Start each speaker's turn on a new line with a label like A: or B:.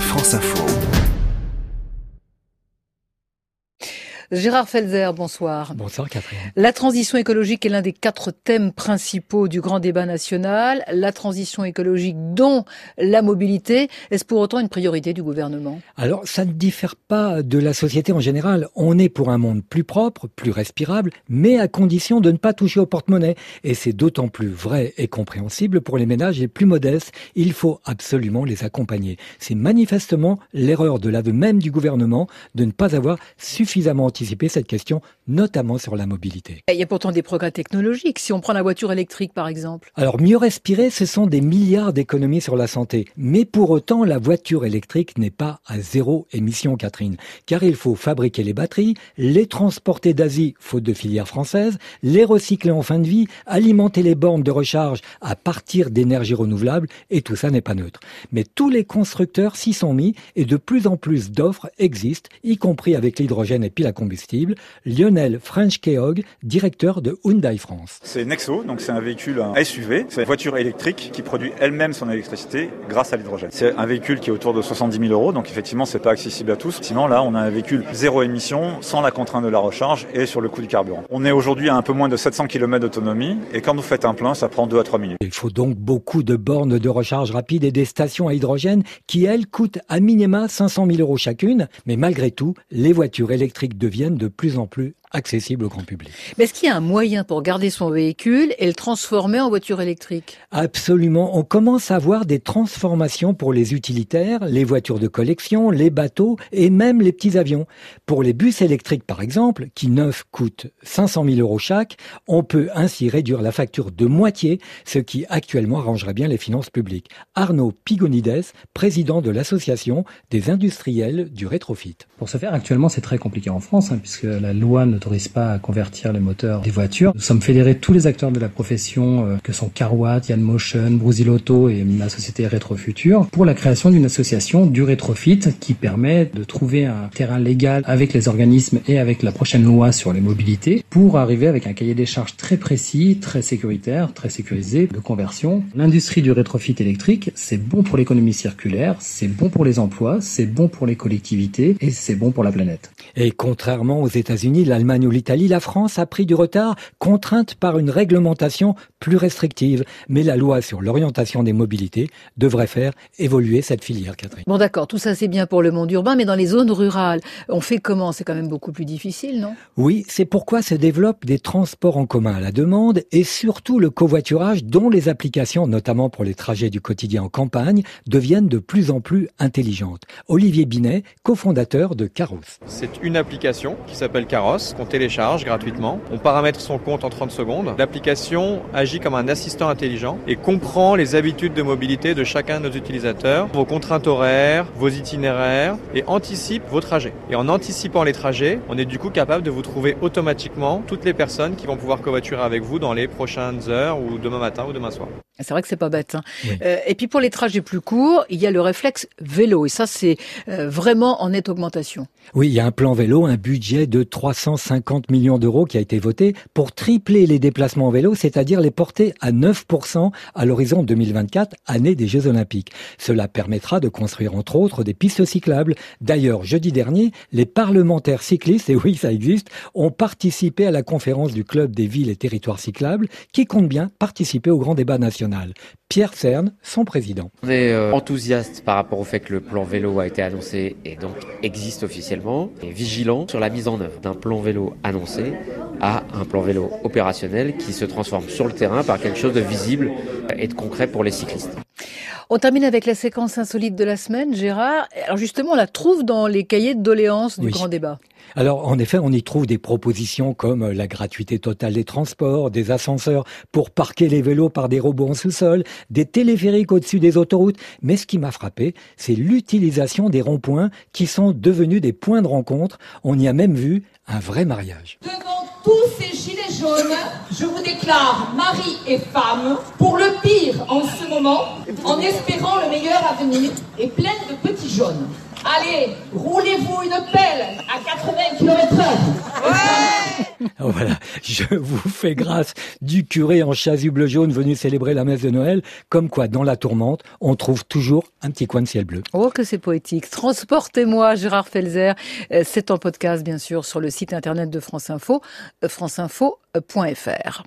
A: France Info.
B: Gérard Felzer, bonsoir.
C: Bonsoir Catherine.
B: La transition écologique est l'un des quatre thèmes principaux du grand débat national. La transition écologique dont la mobilité, est-ce pour autant une priorité du gouvernement?
C: Alors ça ne diffère pas de la société en général. On est pour un monde plus propre, plus respirable, mais à condition de ne pas toucher au porte-monnaie. Et c'est d'autant plus vrai et compréhensible pour les ménages les plus modestes. Il faut absolument les accompagner. C'est manifestement l'erreur de l'aveu même du gouvernement de ne pas avoir suffisamment anticiper cette question, notamment sur la mobilité.
B: Il y a pourtant des progrès technologiques, si on prend la voiture électrique par exemple.
C: Alors mieux respirer, ce sont des milliards d'économies sur la santé. Mais pour autant, la voiture électrique n'est pas à zéro émission, Catherine. Car il faut fabriquer les batteries, les transporter d'Asie, faute de filière française, les recycler en fin de vie, alimenter les bornes de recharge à partir d'énergie renouvelable, et tout ça n'est pas neutre. Mais tous les constructeurs s'y sont mis et de plus en plus d'offres existent, y compris avec l'hydrogène et puis la combustible. Lionel French-Keog, directeur de Hyundai France.
D: C'est Nexo, donc c'est un véhicule un SUV, c'est une voiture électrique qui produit elle-même son électricité grâce à l'hydrogène. C'est un véhicule qui est autour de 70 000 euros, donc effectivement c'est pas accessible à tous. Sinon là on a un véhicule zéro émission, sans la contrainte de la recharge et sur le coût du carburant. On est aujourd'hui à un peu moins de 700 km d'autonomie et quand vous faites un plein, ça prend 2 à 3 minutes.
C: Il faut donc beaucoup de bornes de recharge rapide et des stations à hydrogène qui elles coûtent à minima 500 000 euros chacune, mais malgré tout, les voitures électriques deviennent de plus en plus accessible au grand public.
B: Mais est-ce qu'il y a un moyen pour garder son véhicule et le transformer en voiture électrique?
C: Absolument. On commence à voir des transformations pour les utilitaires, les voitures de collection, les bateaux et même les petits avions. Pour les bus électriques, par exemple, qui neufs coûtent 500 000 euros chaque, on peut ainsi réduire la facture de moitié, ce qui actuellement arrangerait bien les finances publiques. Arnaud Pigonides, président de l'association des industriels du rétrofit.
E: Pour ce faire, actuellement, c'est très compliqué en France, hein, puisque la loi ne n'autorise pas à convertir les moteurs des voitures. Nous sommes fédérés tous les acteurs de la profession, euh, que sont Carwatt, Yann Motion, Brusilotto et ma société Retrofuture, pour la création d'une association du rétrofit qui permet de trouver un terrain légal avec les organismes et avec la prochaine loi sur les mobilités pour arriver avec un cahier des charges très précis, très sécuritaire, très sécurisé de conversion. L'industrie du rétrofit électrique, c'est bon pour l'économie circulaire, c'est bon pour les emplois, c'est bon pour les collectivités et c'est bon pour la planète.
C: Et contrairement aux États-Unis, l'Allemagne ou l'Italie, la France a pris du retard, contrainte par une réglementation plus restrictive. Mais la loi sur l'orientation des mobilités devrait faire évoluer cette filière, Catherine.
B: Bon d'accord, tout ça c'est bien pour le monde urbain, mais dans les zones rurales, on fait comment? C'est quand même beaucoup plus difficile, non?
C: Oui, c'est pourquoi se développent des transports en commun à la demande et surtout le covoiturage dont les applications, notamment pour les trajets du quotidien en campagne, deviennent de plus en plus intelligentes. Olivier Binet, cofondateur de Caros.
F: C'est une application qui s'appelle Caros, télécharge gratuitement. On paramètre son compte en 30 secondes. L'application agit comme un assistant intelligent et comprend les habitudes de mobilité de chacun de nos utilisateurs, vos contraintes horaires, vos itinéraires et anticipe vos trajets. Et en anticipant les trajets, on est du coup capable de vous trouver automatiquement toutes les personnes qui vont pouvoir covoiturer avec vous dans les prochaines heures ou demain matin ou demain soir.
B: C'est vrai que c'est pas bête. Hein. Euh, et puis pour les trajets plus courts, il y a le réflexe vélo et ça c'est euh, vraiment en nette augmentation.
C: Oui, il y a un plan vélo, un budget de 350 millions d'euros qui a été voté pour tripler les déplacements en vélo, c'est-à-dire les porter à 9% à l'horizon 2024, année des Jeux Olympiques. Cela permettra de construire entre autres des pistes cyclables. D'ailleurs, jeudi dernier, les parlementaires cyclistes, et oui ça existe, ont participé à la conférence du Club des villes et territoires cyclables qui compte bien participer au grand débat national. Pierre Cerne, son président.
G: On est euh, enthousiaste par rapport au fait que le plan vélo a été annoncé et donc existe officiellement, vigilant sur la mise en œuvre d'un plan vélo annoncé à un plan vélo opérationnel qui se transforme sur le terrain par quelque chose de visible et de concret pour les cyclistes.
B: On termine avec la séquence insolite de la semaine, Gérard. Alors justement, on la trouve dans les cahiers de doléances du grand débat.
C: Alors, en effet, on y trouve des propositions comme la gratuité totale des transports, des ascenseurs pour parquer les vélos par des robots en sous-sol, des téléphériques au-dessus des autoroutes. Mais ce qui m'a frappé, c'est l'utilisation des ronds-points qui sont devenus des points de rencontre. On y a même vu un vrai mariage.
H: Devant tous ces gilets jaunes, je vous déclare mari et femme pour le pire en ce moment, en espérant le meilleur avenir et pleine de petits jaunes. Allez, roulez-vous une pelle à 80 km h
C: Voilà, je vous fais grâce du curé en chasuble jaune venu célébrer la messe de Noël. Comme quoi, dans la tourmente, on trouve toujours un petit coin de ciel bleu.
B: Oh, que c'est poétique. Transportez-moi, Gérard Felzer. Euh, c'est en podcast, bien sûr, sur le site internet de France Info, euh, franceinfo.fr.